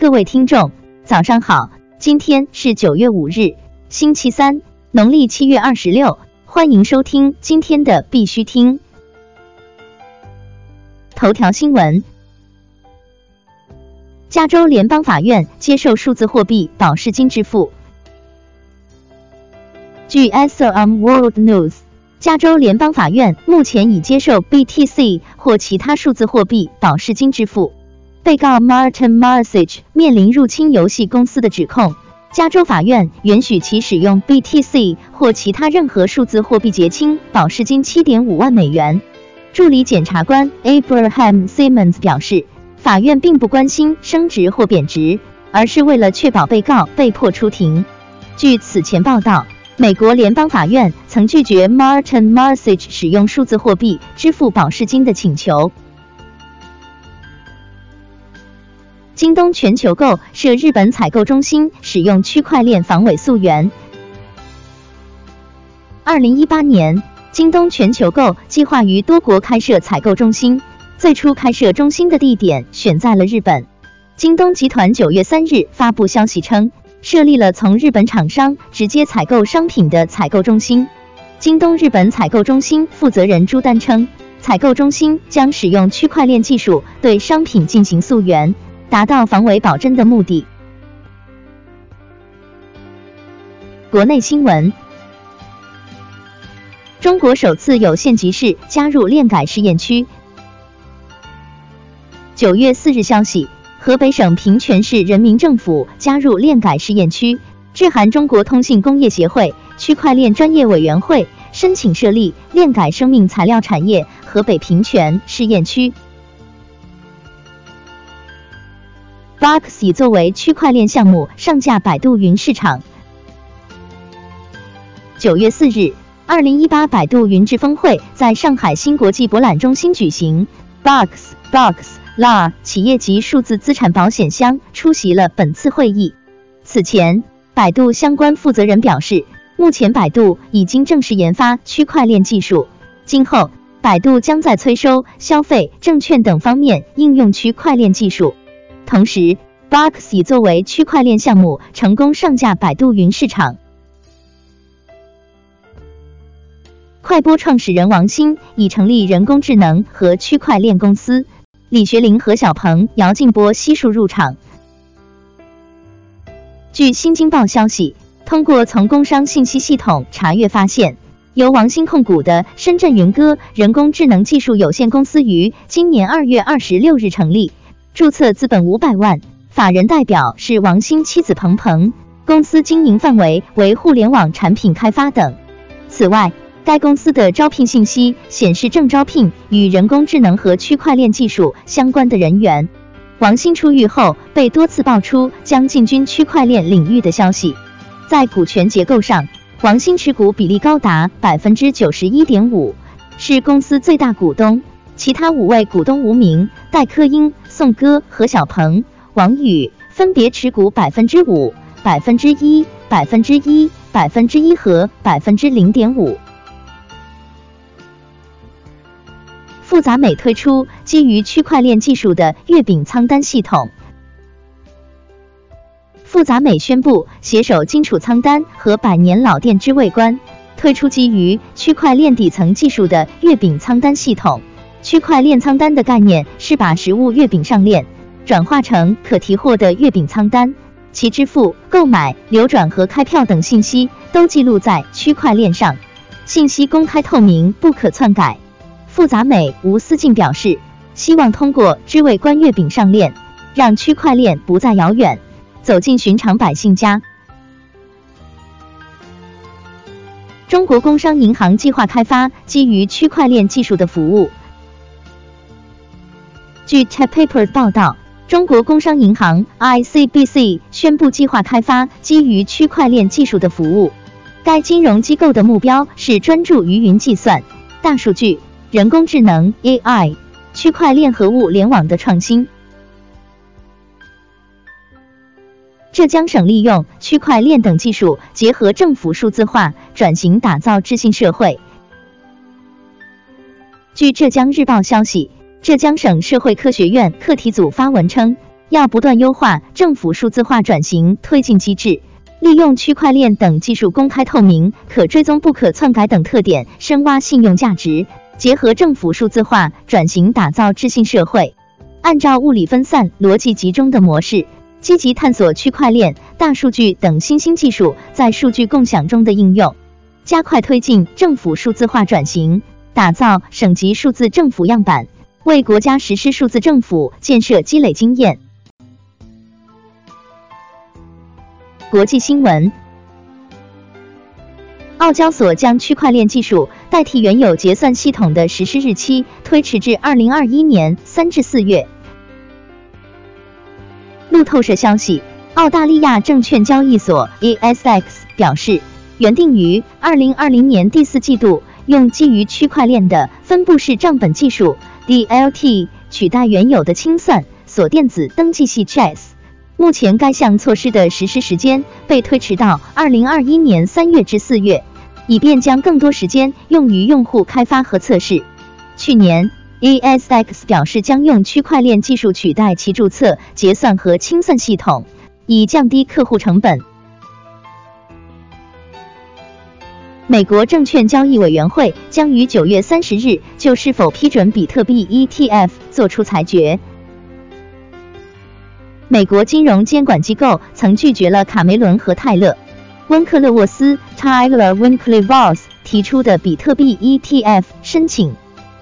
各位听众，早上好，今天是九月五日，星期三，农历七月二十六，欢迎收听今天的必须听。头条新闻：加州联邦法院接受数字货币保释金支付。据 SRM World News，加州联邦法院目前已接受 BTC 或其他数字货币保释金支付。被告 Martin Marsich 面临入侵游戏公司的指控，加州法院允许其使用 BTC 或其他任何数字货币结清保释金七点五万美元。助理检察官 Abraham Simmons 表示，法院并不关心升值或贬值，而是为了确保被告被迫出庭。据此前报道，美国联邦法院曾拒绝 Martin Marsich 使用数字货币支付保释金的请求。京东全球购设日本采购中心，使用区块链防伪溯源。二零一八年，京东全球购计划于多国开设采购中心，最初开设中心的地点选在了日本。京东集团九月三日发布消息称，设立了从日本厂商直接采购商品的采购中心。京东日本采购中心负责人朱丹称，采购中心将使用区块链技术对商品进行溯源。达到防伪保真的目的。国内新闻：中国首次有县级市加入链改试验区。九月四日消息，河北省平泉市人民政府加入链改试验区，致函中国通信工业协会区块链专业委员会，申请设立链改生命材料产业河北平泉试验区。Box 已作为区块链项目上架百度云市场。九月四日，二零一八百度云智峰会在上海新国际博览中心举行，Box、Box、La 企业级数字资产保险箱出席了本次会议。此前，百度相关负责人表示，目前百度已经正式研发区块链技术，今后百度将在催收、消费、证券等方面应用区块链技术。同时，Box 已作为区块链项目成功上架百度云市场。快播创始人王兴已成立人工智能和区块链公司，李学凌、何小鹏、姚劲波悉数入场。据新京报消息，通过从工商信息系统查阅发现，由王兴控股的深圳云歌人工智能技术有限公司于今年二月二十六日成立。注册资本五百万，法人代表是王兴妻子彭彭，公司经营范围为互联网产品开发等。此外，该公司的招聘信息显示正招聘与人工智能和区块链技术相关的人员。王兴出狱后被多次爆出将进军区块链领域的消息。在股权结构上，王兴持股比例高达百分之九十一点五，是公司最大股东，其他五位股东无名、戴科英。宋歌、何小鹏、王宇分别持股百分之五、百分之一、百分之一、百分之一和百分之零点五。复杂美推出基于区块链技术的月饼仓单系统。复杂美宣布携手金储仓单和百年老店知味观，推出基于区块链底层技术的月饼仓单系统。区块链仓单的概念是把实物月饼上链，转化成可提货的月饼仓单，其支付、购买、流转和开票等信息都记录在区块链上，信息公开透明，不可篡改。复杂美吴思静表示，希望通过知味观月饼上链，让区块链不再遥远，走进寻常百姓家。中国工商银行计划开发基于区块链技术的服务。据 t a p Paper 报道，中国工商银行 ICBC 宣布计划开发基于区块链技术的服务。该金融机构的目标是专注于云计算、大数据、人工智能 AI、区块链和物联网的创新。浙江省利用区块链等技术，结合政府数字化转型，打造智信社会。据浙江日报消息。浙江省社会科学院课题组发文称，要不断优化政府数字化转型推进机制，利用区块链等技术公开透明、可追踪、不可篡改等特点，深挖信用价值，结合政府数字化转型，打造智信社会。按照物理分散、逻辑集中的模式，积极探索区块链、大数据等新兴技术在数据共享中的应用，加快推进政府数字化转型，打造省级数字政府样板，为国家实施数字政府建设积累经验。国际新闻：澳交所将区块链技术代替原有结算系统的实施日期推迟至二零二一年三至四月。路透社消息，澳大利亚证券交易所 ASX 表示，原定于二零二零年第四季度用基于区块链的分布式账本技术 DLT 取代原有的清算锁电子登记系 CHAS。目前该项措施的实施时间被推迟到二零二一年三月至四月，以便将更多时间用于用户开发和测试。去年，ASX 表示将用区块链技术取代其注册、结算和清算系统，以降低客户成本。美国证券交易委员会将于九月三十日就是否批准比特币 ETF 作出裁决。美国金融监管机构曾拒绝了卡梅伦和泰勒温克勒沃斯 （Tyler Winklevoss） 提出的比特币 ETF 申请，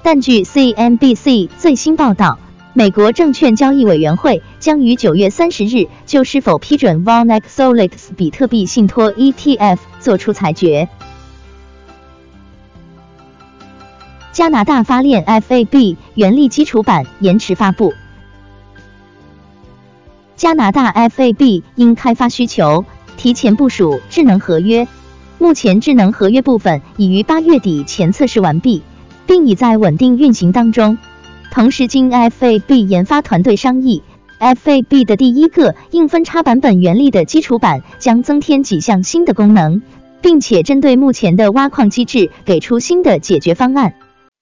但据 CNBC 最新报道，美国证券交易委员会将于九月三十日就是否批准 VanEck Solix 比特币信托 ETF 作出裁决。加拿大发链 FAB 原力基础版延迟发布。加拿大 FAB 因开发需求，提前部署智能合约。目前智能合约部分已于八月底前测试完毕，并已在稳定运行当中。同时，经 FAB 研发团队商议，FAB 的第一个硬分叉版本原力的基础版将增添几项新的功能，并且针对目前的挖矿机制给出新的解决方案。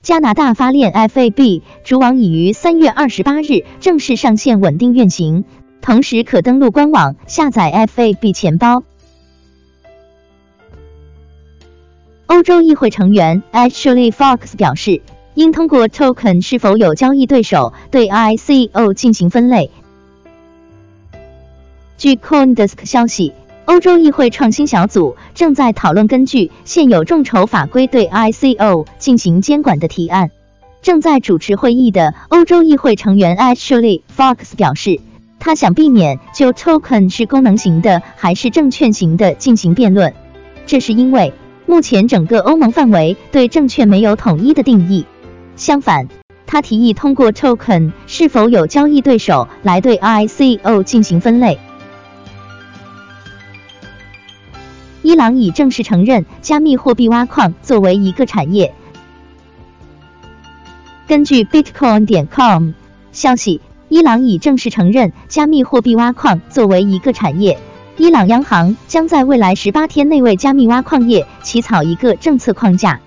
加拿大发链 FAB 主网已于三月二十八日正式上线稳定运行。同时可登录官网下载 FAB 钱包。欧洲议会成员 Ashley Fox 表示，应通过 token 是否有交易对手对 ICO 进行分类。据 CoinDesk 消息，欧洲议会创新小组正在讨论根据现有众筹法规对 ICO 进行监管的提案。正在主持会议的欧洲议会成员 Ashley Fox 表示。他想避免就 token 是功能型的还是证券型的进行辩论，这是因为目前整个欧盟范围对证券没有统一的定义。相反，他提议通过 token 是否有交易对手来对 ICO 进行分类。伊朗已正式承认加密货币挖矿作为一个产业。根据 Bitcoin 点 com 消息。伊朗已正式承认加密货币挖矿作为一个产业。伊朗央行将在未来十八天内为加密挖矿业起草一个政策框架。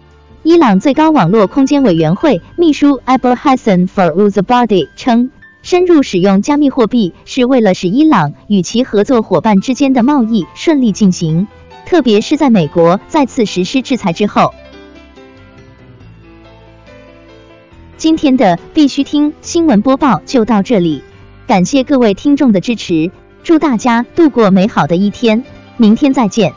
伊朗最高网络空间委员会秘书 Abul Hassan Faruzabadi 称，深入使用加密货币是为了使伊朗与其合作伙伴之间的贸易顺利进行，特别是在美国再次实施制裁之后。今天的必须听新闻播报就到这里，感谢各位听众的支持，祝大家度过美好的一天，明天再见。